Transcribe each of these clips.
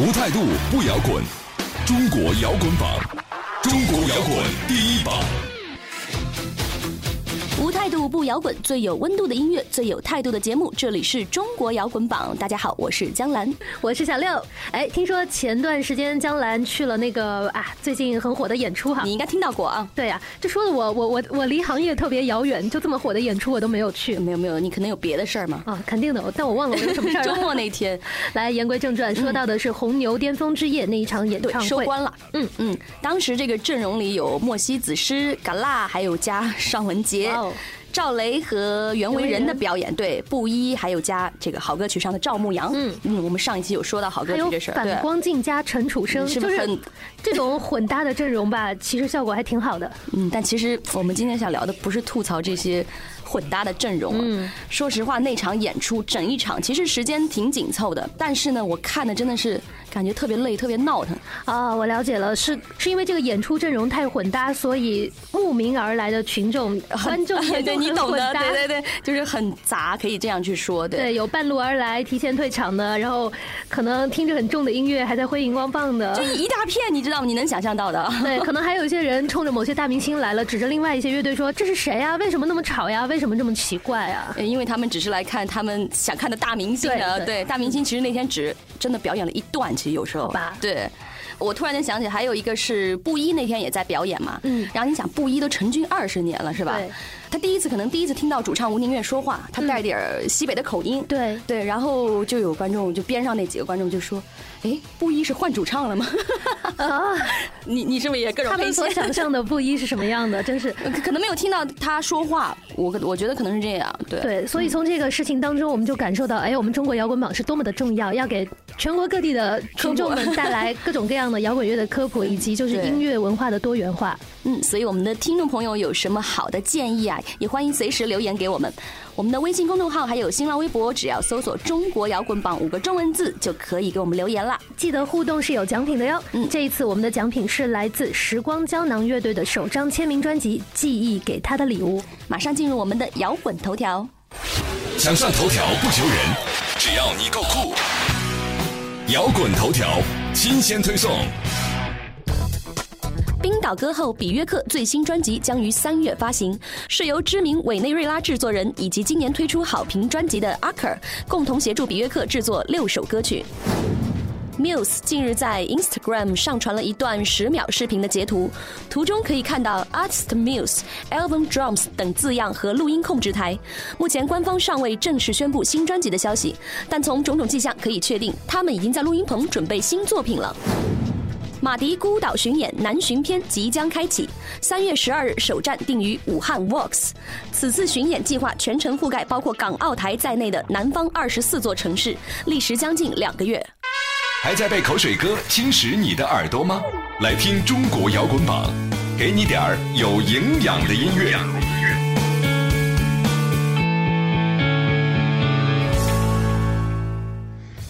无态度不摇滚，中国摇滚榜，中国摇滚第一榜。无态度不摇滚，最有温度的音乐，最有态度的节目。这里是中国摇滚榜，大家好，我是江兰。我是小六。哎，听说前段时间江兰去了那个啊，最近很火的演出哈。你应该听到过啊。对呀、这说的我我我我离行业特别遥远，就这么火的演出我都没有去。没有没有，你可能有别的事儿吗？啊，肯定的，但我忘了我有什么事儿。周末那天，来言归正传，说到的是红牛巅峰之夜那一场演对唱会。收官了。嗯嗯，当时这个阵容里有莫西子诗、嘎啦，还有加尚雯婕。赵雷和袁惟仁的表演，对布衣，还有加这个好歌曲上的赵牧阳，嗯嗯，我们上一期有说到好歌曲这事儿，对反，光镜加陈楚生，就是是不是很这种混搭的阵容吧？其实效果还挺好的。嗯，但其实我们今天想聊的不是吐槽这些混搭的阵容。嗯，说实话，那场演出整一场其实时间挺紧凑的，但是呢，我看的真的是感觉特别累，特别闹腾。啊，我了解了，是是因为这个演出阵容太混搭，所以慕名而来的群众观众也 对你懂的，对对对，就是很杂，可以这样去说。对，对，有半路而来、提前退场的，然后可能听着很重的音乐还在挥荧光棒的就。一大片，你知道吗？你能想象到的。对，可能还有一些人冲着某些大明星来了，指着另外一些乐队说：“这是谁呀？为什么那么吵呀？为什么这么奇怪啊？呃因为他们只是来看他们想看的大明星啊，对对。大明星其实那天只真的表演了一段，其实有时候。吧。对。我突然间想起，还有一个是布衣那天也在表演嘛，嗯。然后你想布衣都成军二十年了是吧？对，他第一次可能第一次听到主唱吴宁月说话，他带点儿西北的口音，对对，然后就有观众就边上那几个观众就说，哎，布衣是换主唱了吗？啊！你你是不是也各种他们？所想象的布衣是什么样的？真是。可可能没有听到他说话，我我觉得可能是这样，对。对，所以从这个事情当中，我们就感受到，哎，我们中国摇滚榜是多么的重要，要给全国各地的听众们带来各种各样的摇滚乐的科普，以及就是音乐文化的多元化。嗯，所以我们的听众朋友有什么好的建议啊，也欢迎随时留言给我们。我们的微信公众号还有新浪微博，只要搜索“中国摇滚榜”五个中文字就可以给我们留言了。记得互动是有奖品的哟。嗯这一次我们的奖品是来自时光胶囊乐队的首张签名专辑《记忆给他的礼物》。马上进入我们的摇滚头条。想上头条不求人，只要你够酷。摇滚头条新鲜推送。冰岛歌后比约克最新专辑将于三月发行，是由知名委内瑞拉制作人以及今年推出好评专辑的阿克尔共同协助比约克制作六首歌曲。Muse 近日在 Instagram 上传了一段十秒视频的截图，图中可以看到 Artist Muse、Album Drums 等字样和录音控制台。目前官方尚未正式宣布新专辑的消息，但从种种迹象可以确定，他们已经在录音棚准备新作品了。马迪孤岛巡演南巡篇即将开启，三月十二日首站定于武汉 Vox。此次巡演计划全程覆盖包括港澳台在内的南方二十四座城市，历时将近两个月。还在被口水歌侵蚀你的耳朵吗？来听中国摇滚榜，给你点儿有营养的音乐。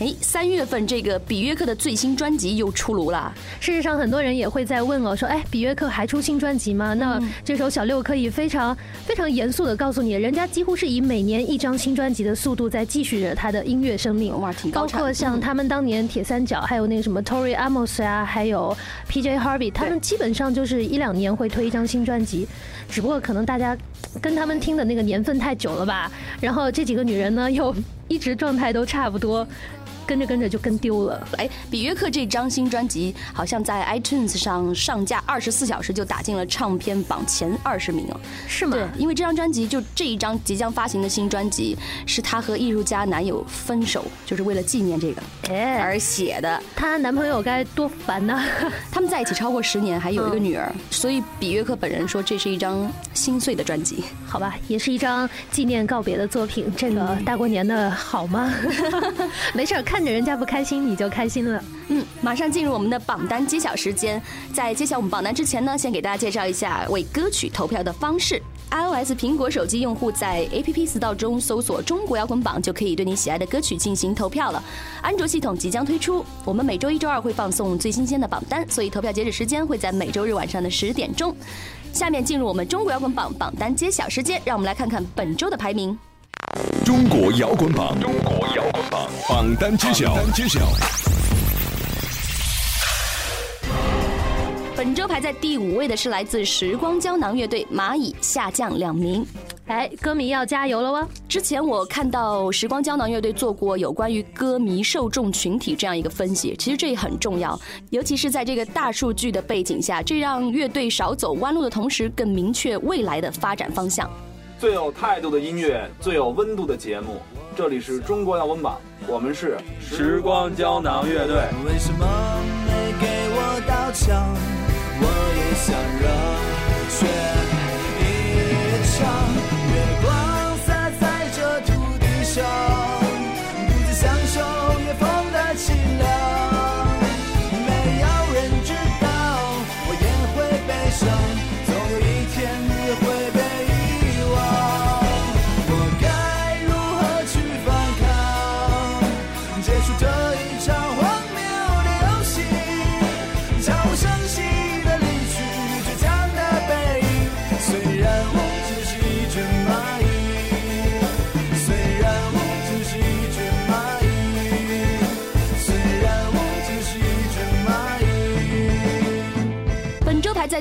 哎，三月份这个比约克的最新专辑又出炉了。事实上，很多人也会在问哦，说，哎，比约克还出新专辑吗？那这时候小六可以非常非常严肃的告诉你，人家几乎是以每年一张新专辑的速度在继续着他的音乐生命。哇挺高包括像他们当年铁三角，还有那个什么 Tori Amos 啊，还有 PJ Harvey，他们基本上就是一两年会推一张新专辑，只不过可能大家跟他们听的那个年份太久了吧。然后这几个女人呢，又一直状态都差不多。跟着跟着就跟丢了。哎，比约克这张新专辑好像在 iTunes 上上架二十四小时就打进了唱片榜前二十名哦。是吗？对，因为这张专辑就这一张即将发行的新专辑，是她和艺术家男友分手，就是为了纪念这个哎，而写的。她男朋友该多烦呐！他们在一起超过十年，还有一个女儿，所以比约克本人说这是一张心碎的专辑。好吧，也是一张纪念告别的作品。这个大过年的好吗？没事儿，看看着人家不开心，你就开心了。嗯，马上进入我们的榜单揭晓时间。在揭晓我们榜单之前呢，先给大家介绍一下为歌曲投票的方式。iOS 苹果手机用户在 App Store 中搜索“中国摇滚榜”，就可以对你喜爱的歌曲进行投票了。安卓系统即将推出，我们每周一、周二会放送最新鲜的榜单，所以投票截止时间会在每周日晚上的十点钟。下面进入我们中国摇滚榜榜单揭晓时间，让我们来看看本周的排名。中国摇滚榜，中国摇滚榜榜单揭晓，榜单揭晓。本周排在第五位的是来自时光胶囊乐队，蚂蚁下降两名。哎，歌迷要加油了哦！之前我看到时光胶囊乐队做过有关于歌迷受众群体这样一个分析，其实这也很重要，尤其是在这个大数据的背景下，这让乐队少走弯路的同时，更明确未来的发展方向。最有态度的音乐，最有温度的节目，这里是中国摇滚榜，我们是时光胶囊乐队。为什么没给我道歉？我也想热血一场。月光洒在这土地上，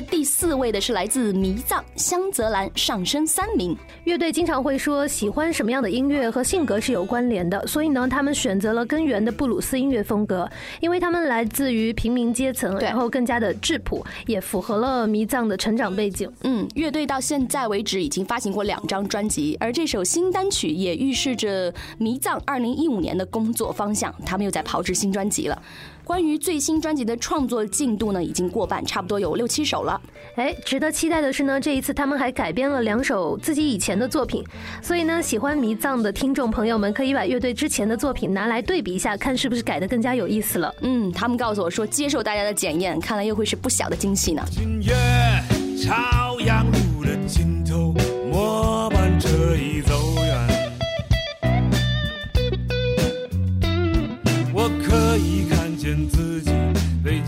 本周排在第四位的是来自迷藏香泽兰，上升三名。乐队经常会说喜欢什么样的音乐和性格是有关联的，所以呢，他们选择了根源的布鲁斯音乐风格，因为他们来自于平民阶层，然后更加的质朴，也符合了迷藏的成长背景。嗯，乐队到现在为止已经发行过两张专辑，而这首新单曲也预示着迷藏二零一五年的工作方向，他们又在炮制新专辑了。关于最新专辑的创作进度呢，已经过半，差不多有六七首了。哎，值得期待的是呢，这一次他们还改编了两首自己以前的作品，所以呢，喜欢迷藏的听众朋友们可以把乐队之前的作品拿来对比一下，看是不是改的更加有意思了。嗯，他们告诉我说接受大家的检验，看来又会是不小的惊喜呢。今夜朝阳路的尽头，末班车已走远。我可以看见自己被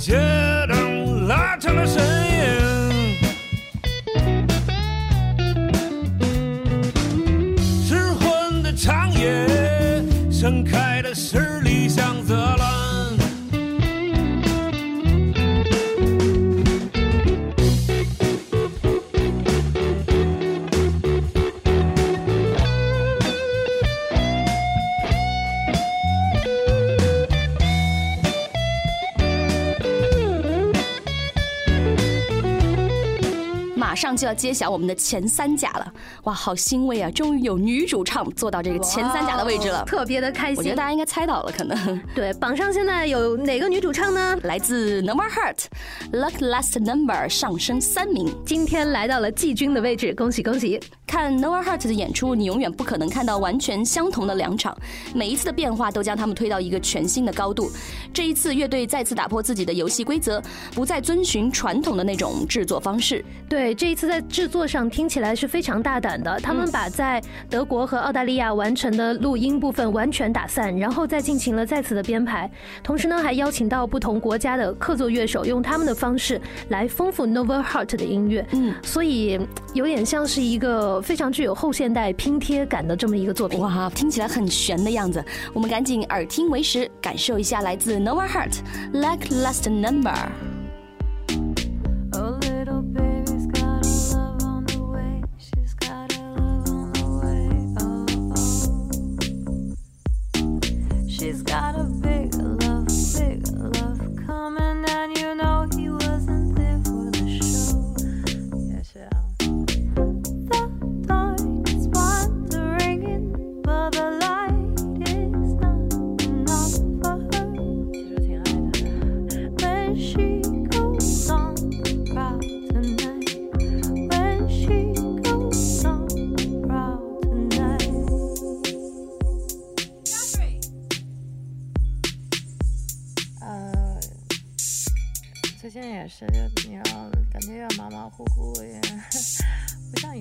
要揭晓我们的前三甲了，哇，好欣慰啊！终于有女主唱坐到这个前三甲的位置了。特别的开心我觉得大。家应该猜到了，可能对，榜上现在有哪个女主唱呢？来自 Number Heart Luck Last Number 上升三名。今天来到了季军的位置，恭喜恭喜！看 Nova Heart 的演出，你永远不可能看到完全相同的两场，每一次的变化都将他们推到一个全新的高度。这一次，乐队再次打破自己的游戏规则，不再遵循传统的那种制作方式。对，这一次在制作上听起来是非常大胆的。他们把在德国和澳大利亚完成的录音部分完全打散，然后再进行了再次的编排。同时呢，还邀请到不同国家的客座乐手，用他们的方式来丰富 Nova Heart 的音乐。嗯，所以有点像是一个非常具有后现代拼贴感的这么一个作品。哇，听起来很悬的样子。我们赶紧耳听为实，感受一下来自 Nova Heart Like Last Number。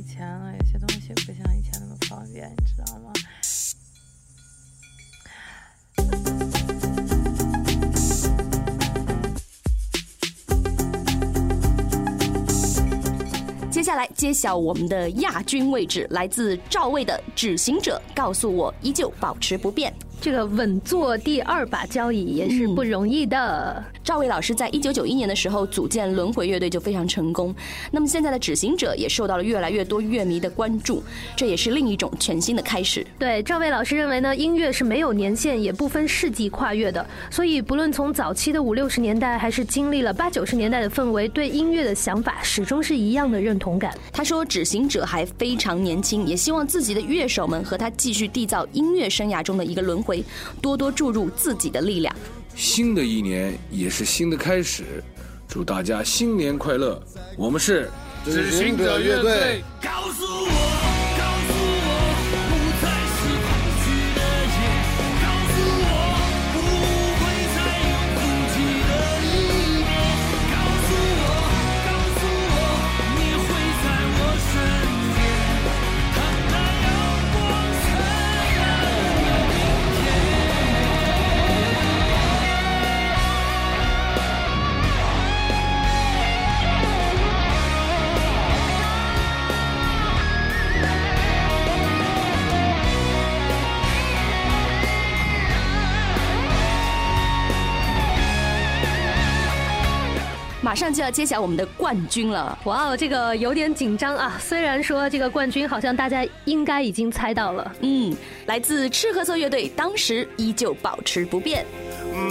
以前了，有些东西不像以前那么方便，你知道吗？接下来揭晓我们的亚军位置，来自赵薇的《执行者》，告诉我依旧保持不变。这个稳坐第二把交椅也是不容易的。赵薇老师在一九九一年的时候组建轮回乐队就非常成功，那么现在的《执行者》也受到了越来越多乐迷的关注，这也是另一种全新的开始。对，赵薇老师认为呢，音乐是没有年限，也不分世纪跨越的，所以不论从早期的五六十年代，还是经历了八九十年代的氛围，对音乐的想法始终是一样的认同感。他说，《执行者》还非常年轻，也希望自己的乐手们和他继续缔造音乐生涯中的一个轮回，多多注入自己的力量。新的一年也是新的开始，祝大家新年快乐！我们是执行者乐队。告诉我，马上就要揭晓我们的冠军了。哇哦，这个有点紧张啊！虽然说这个冠军好像大家应该已经猜到了，嗯，来自赤褐色乐队，当时依旧保持不变。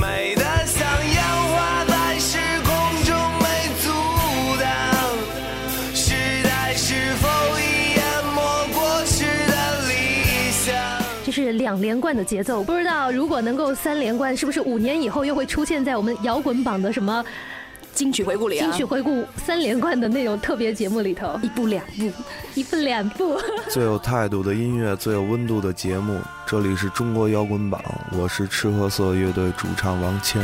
美得像烟花在时空中没阻挡，时代是否已淹没过去的理想？这是两连冠的节奏。不知道如果能够三连冠，是不是五年以后又会出现在我们摇滚榜的什么金曲回顾里啊，金曲回顾三连冠的那种特别节目里头？一部两部，一部两部。最有态度的音乐，最有温度的节目，这里是中国摇滚榜，我是赤褐色乐队主唱王谦。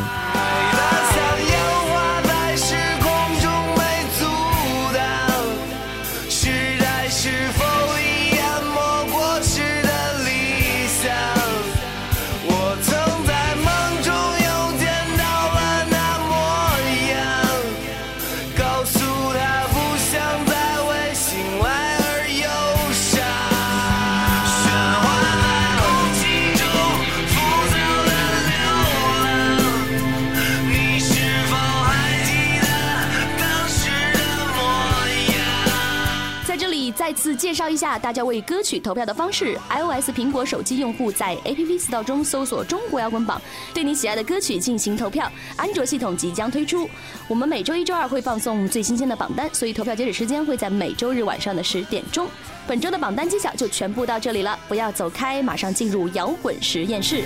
一下大家为歌曲投票的方式：iOS 苹果手机用户在 App Store 中搜索“中国摇滚榜”，对你喜爱的歌曲进行投票。安卓系统即将推出，我们每周一、周二会放送最新鲜的榜单，所以投票截止时间会在每周日晚上的十点钟。本周的榜单揭晓就全部到这里了，不要走开，马上进入摇滚实验室。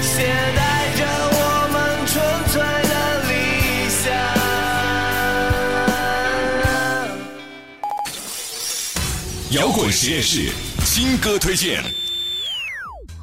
携带着我们纯粹摇滚实验室新歌推荐。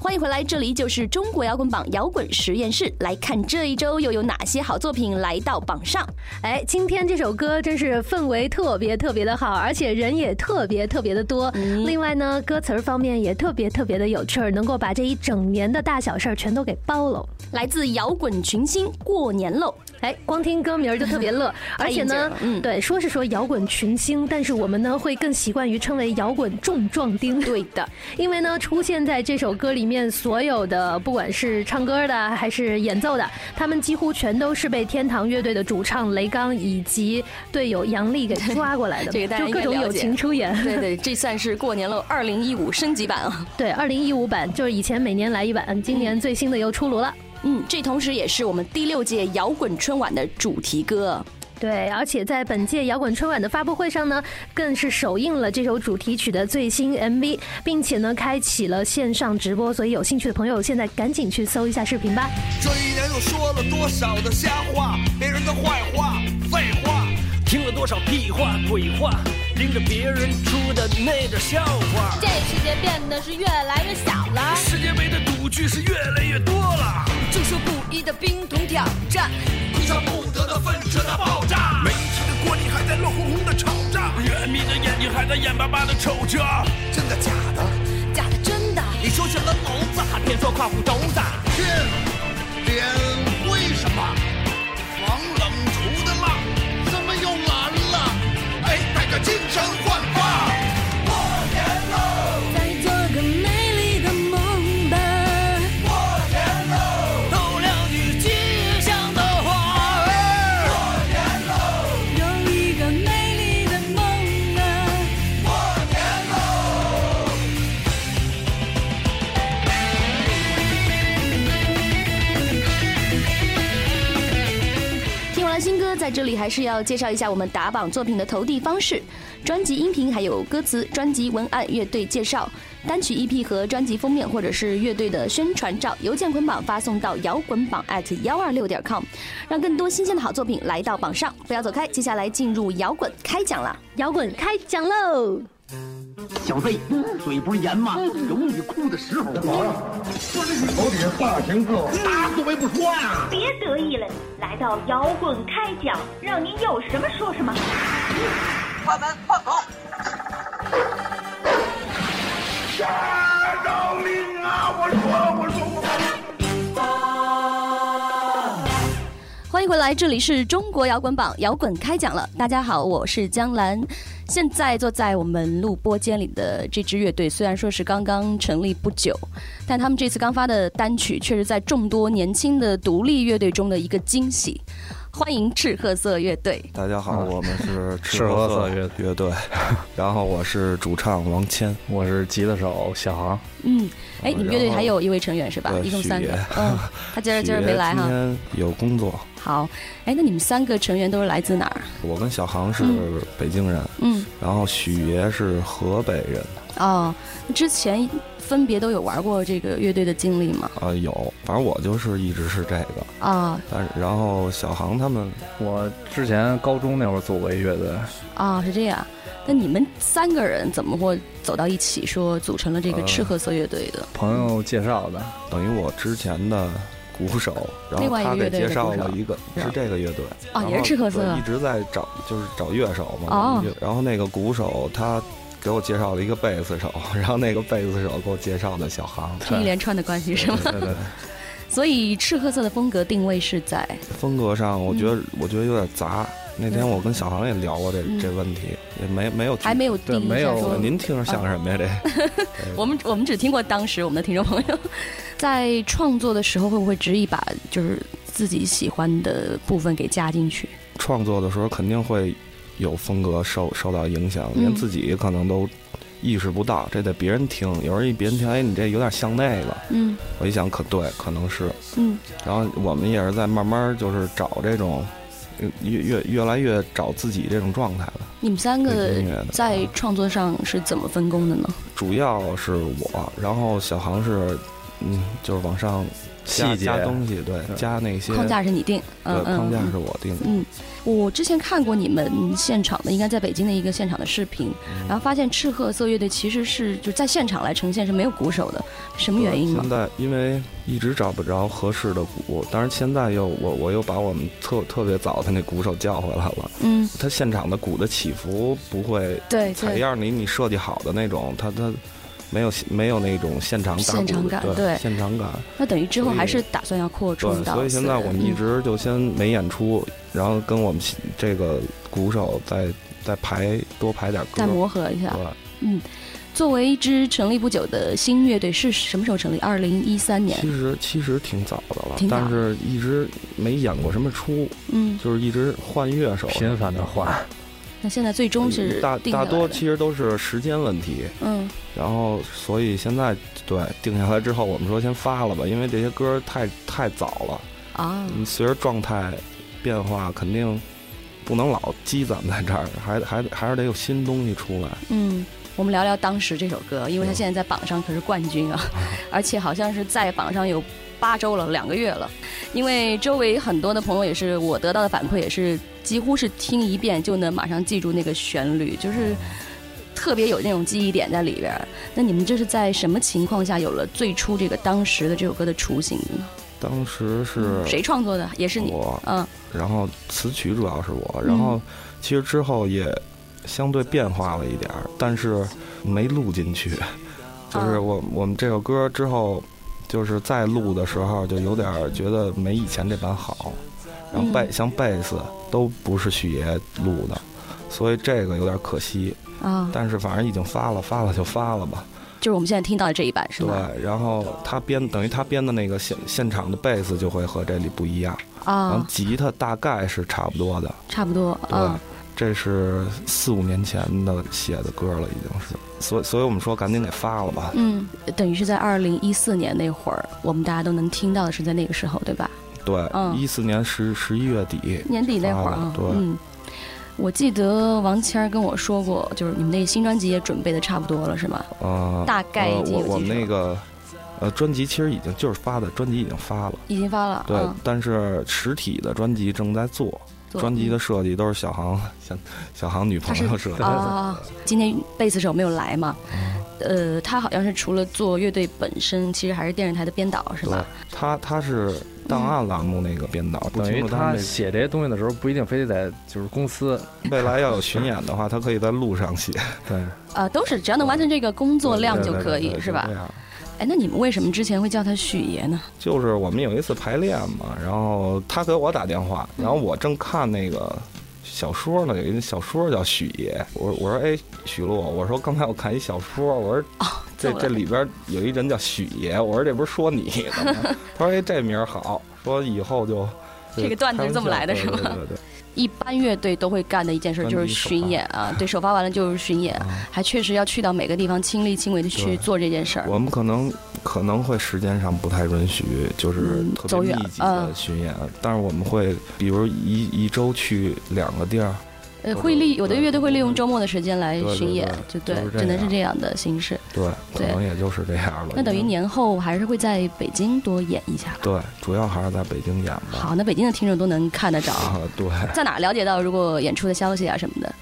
欢迎回来，这里就是中国摇滚榜摇滚实验室，来看这一周又有哪些好作品来到榜上。哎，今天这首歌真是氛围特别特别的好，而且人也特别特别的多。另外呢，歌词儿方面也特别特别的有趣儿，能够把这一整年的大小事儿全都给包了。来自摇滚群星过年喽！哎，光听歌名儿就特别乐，而且呢，嗯，对，说是说摇滚群星，但是我们呢会更习惯于称为摇滚重壮丁。对的，因为呢出现在这首歌里面所有的，不管是唱歌的还是演奏的，他们几乎全都是被天堂乐队的主唱雷刚以及队友杨丽给抓过来的，这个大家就各种友情出演。对对，这算是过年了，二零一五升级版啊。对，二零一五版就是以前每年来一版，今年最新的又出炉了。嗯，这同时也是我们第六届摇滚春晚的主题歌。对，而且在本届摇滚春晚的发布会上呢，更是首映了这首主题曲的最新 MV，并且呢，开启了线上直播。所以有兴趣的朋友，现在赶紧去搜一下视频吧。这一年又说了多少的瞎话，别人的坏话、废话，听了多少屁话、鬼话，拎着别人出的那点笑话。这世界变得是越来越小了，世界杯的赌具是越来越多了，就说不一的冰桶挑战，上不得的粪车的爆炸。媒体的锅里还在乱哄哄的炒着，人民的眼睛还在眼巴巴的瞅着。真的假的？假的真的？你说什了聋子，还偏说夸父都大。天，天。在这里还是要介绍一下我们打榜作品的投递方式：专辑音频、还有歌词、专辑文案、乐队介绍、单曲 EP 和专辑封面，或者是乐队的宣传照，邮件捆绑发送到摇滚榜 at 幺二六点 com，让更多新鲜的好作品来到榜上。不要走开，接下来进入摇滚开讲了。摇滚开讲喽！小飞，嘴不是严吗？有你哭的时候。说这是头顶大型歌，大作为不说呀。别得意了，来到摇滚开讲，让您有什么说什么。我们放狗。下诏令啊！我说，我说，我。欢迎回来，这里是中国摇滚榜，摇滚开讲了。大家好，我是江兰。现在坐在我们录播间里的这支乐队，虽然说是刚刚成立不久，但他们这次刚发的单曲，却是在众多年轻的独立乐队中的一个惊喜。欢迎赤褐色乐队。大家好，我们是赤褐色乐乐队，然后我是主唱王谦，我是吉他手小航。嗯，哎，你们乐队还有一位成员是吧？一共三个。嗯，他今儿今儿没来哈。今天有工作。好，哎，那你们三个成员都是来自哪儿？我跟小航是北京人，嗯，然后许爷是河北人。哦，之前分别都有玩过这个乐队的经历吗？啊，有，反正我就是一直是这个啊。但然后小航他们，我之前高中那会儿组过一乐队。啊，是这样。那你们三个人怎么会走到一起，说组成了这个赤褐色乐队的？朋友介绍的，等于我之前的。鼓手，然后他给介绍了一个是这个乐队啊，也是赤褐色，一直在找就是找乐手嘛。哦，然后那个鼓手他给我介绍了一个贝斯手，然后那个贝斯手给我介绍的小航，是一连串的关系是吗？对对。所以赤褐色的风格定位是在风格上，我觉得我觉得有点杂。那天我跟小航也聊过这这问题，也没没有还没有对没有。您听着像什么呀？这 我们我们只听过当时我们的听众朋友在创作的时候会不会执意把就是自己喜欢的部分给加进去？创作的时候肯定会有风格受受到影响，连自己可能都意识不到，这得别人听。有人一别人听，哎，你这有点像那个。嗯，我一想，可对，可能是。嗯，然后我们也是在慢慢就是找这种。越越越来越找自己这种状态了。你们三个在创作上是怎么分工的呢？主要是我，然后小航是，嗯，就是往上加加东西，对，加那些框架是你定，对，框架是我定。嗯，我之前看过你们现场的，应该在北京的一个现场的视频，然后发现赤褐色乐队其实是就在现场来呈现是没有鼓手的，什么原因呢？现在因为一直找不着合适的鼓，但是现在又我我又把我们特特别早的那鼓手叫回来了。嗯，他现场的鼓的起伏不会对采样你你设计好的那种，他他没有没有那种现场现场感，对现场感。那等于之后还是打算要扩充到。所以现在我们一直就先没演出，然后跟我们这个鼓手再再排多排点歌，再磨合一下。嗯。作为一支成立不久的新乐队，是什么时候成立？二零一三年。其实其实挺早的了，但是一直没演过什么出。嗯，就是一直换乐手，频繁的换。那现在最终是大大多其实都是时间问题。嗯。然后，所以现在对定下来之后，我们说先发了吧，因为这些歌太太早了啊。你随着状态变化，肯定不能老积攒在这儿，还还还是得有新东西出来。嗯。我们聊聊当时这首歌，因为它现在在榜上可是冠军啊，而且好像是在榜上有八周了，两个月了。因为周围很多的朋友也是，我得到的反馈也是，几乎是听一遍就能马上记住那个旋律，就是特别有那种记忆点在里边。那你们这是在什么情况下有了最初这个当时的这首歌的雏形呢？当时是谁创作的？也是你，我，嗯。然后词曲主要是我，然后其实之后也。相对变化了一点儿，但是没录进去。就是我我们这首歌之后，就是在录的时候，就有点儿觉得没以前这版好。然后贝像贝斯都不是许爷录的，所以这个有点可惜。啊，但是反正已经发了，发了就发了吧。就是我们现在听到的这一版是吗？对，然后他编等于他编的那个现现场的贝斯就会和这里不一样。然后啊，吉他大概是差不多的。差不多对，啊。这是四五年前的写的歌了，已经是。所以所以我们说赶紧给发了吧。嗯，等于是在二零一四年那会儿，我们大家都能听到的是在那个时候，对吧？对，嗯一四年十十一月底年底那会儿啊，对，嗯，我记得王谦儿跟我说过，就是你们那个新专辑也准备的差不多了，是吗？呃，大概已呃我我们那个呃专辑其实已经就是发的，专辑已经发了。已经发了，对，嗯但是实体的专辑正在做，做专辑的设计都是小航小小航女朋友设计的。啊，今天贝斯手没有来嘛？嗯呃，他好像是除了做乐队本身，其实还是电视台的编导，是吧？，他他是档案栏目那个编导，不等于他清楚他们写这些东西的时候，不一定非得在就是公司。未来要有巡演的话，他可以在路上写。对，呃，都是只要能完成这个工作量就可以，是吧对？？哎，那你们为什么之前会叫他许爷呢？就是我们有一次排练嘛，然后他给我打电话，然后我正看那个小说呢，有一个小说叫《许爷》，我我说哎许璐，我说刚才我看一小说，我说这这这里边有一人叫许爷，我说这不是说你的吗？他说哎这名儿好，说以后就这个段子是这么来的是吗对对对对一般乐队都会干的一件事就是巡演啊，对，首发完了就是巡演，还确实要去到每个地方亲力亲为的去做这件事儿。我们可能可能会时间上不太允许，就是嗯特别密集嗯的巡演，但是我们会比如一一周去两个地儿。呃，会利有的乐队会利用周末的时间来巡演，对就对就是，只能是这样的形式。对，可能也就是这样了。那等于年后还是会在北京多演一下。对，主要还是在北京演吧。好，那北京的听众都能看得着，啊，对，在哪儿了解到如果演出的消息啊什么的？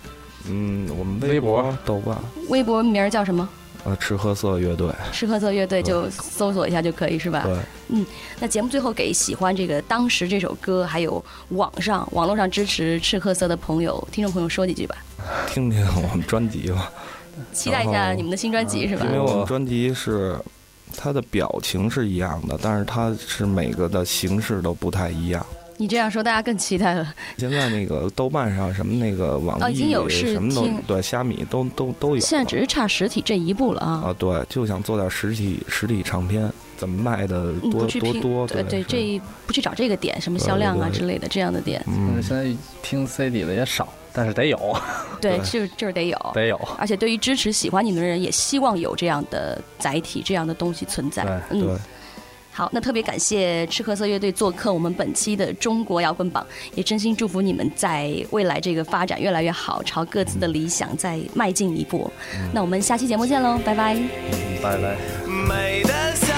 嗯，我们微博博、豆瓣，微博名儿叫什么？呃，吃喝色乐队，吃喝色乐队就搜索一下就可以，是吧？对，嗯，那节目最后给喜欢这个当时这首歌，还有网上网络上支持赤褐色的朋友、听众朋友说几句吧，听听我们专辑吧。期待一下你们的新专辑是吧因？为我们专辑是它的表情是一样的，但是它是每个的形式都不太一样。你这样说，大家更期待了。现在那个豆瓣上什么那个网哦已经易有试什么都听对，虾米都都都有。现在只是差实体这一步了啊。啊，对，就想做点实体实体唱片，怎么卖的嗯，多多多？对对，这一不去找这个点，什么销量啊之类的这样的点，嗯，现在听 CD 的也少，但是得有，对，对就是就是得有，得有。而且对于支持喜欢你们的人，也希望有这样的载体、这样的东西存在。对嗯，好，那特别感谢赤褐色乐队做客我们本期的中国摇滚榜，也真心祝福你们在未来这个发展越来越好，朝各自的理想再迈进一步。那我们下期节目见喽，拜拜。拜拜。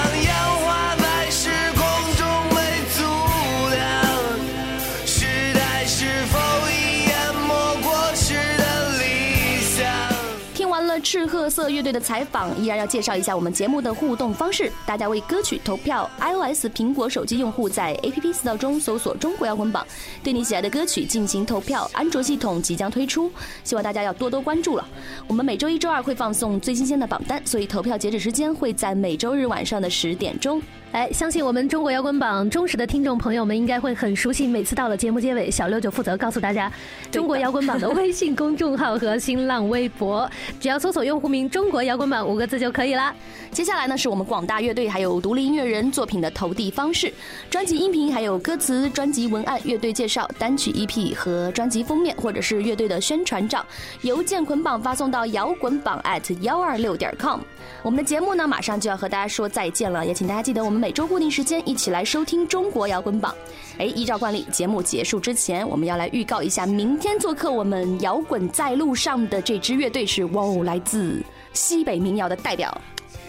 特色乐队的采访，依然要介绍一下我们节目的互动方式。大家为歌曲投票，iOS 苹果手机用户在 APP Store 中搜索“中国摇滚榜”，对你喜爱的歌曲进行投票。安卓系统即将推出，希望大家要多多关注了。我们每周一、周二会放送最新鲜的榜单，所以投票截止时间会在每周日晚上的十点钟。哎，相信我们中国摇滚榜忠实的听众朋友们应该会很熟悉，每次到了节目结尾，小六就负责告诉大家中国摇滚榜的微信公众号和新浪微博，只要搜索用户名“中国摇滚榜”五个字就可以啦。接下来呢，是我们广大乐队还有独立音乐人作品的投递方式，专辑音频还有歌词、专辑文案、乐队介绍、单曲 EP 和专辑封面，或者是乐队的宣传照，邮件捆绑发送到摇滚榜 at 幺二六点 com。我们的节目呢，马上就要和大家说再见了，也请大家记得我们每每周固定时间一起来收听中国摇滚榜。哎，依照惯例，节目结束之前，我们要来预告一下，明天做客我们摇滚在路上的这支乐队是哇哦，来自西北民谣的代表。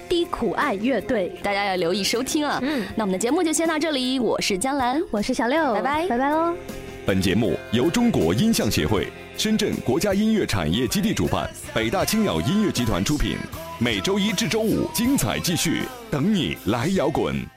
低苦爱乐队，大家要留意收听啊！嗯，那我们的节目就先到这里，我是江兰，我是小六，拜拜，拜拜喽！本节目由中国音像协会、深圳国家音乐产业基地主办，北大青鸟音乐集团出品。每周一至周五精彩继续，等你来摇滚。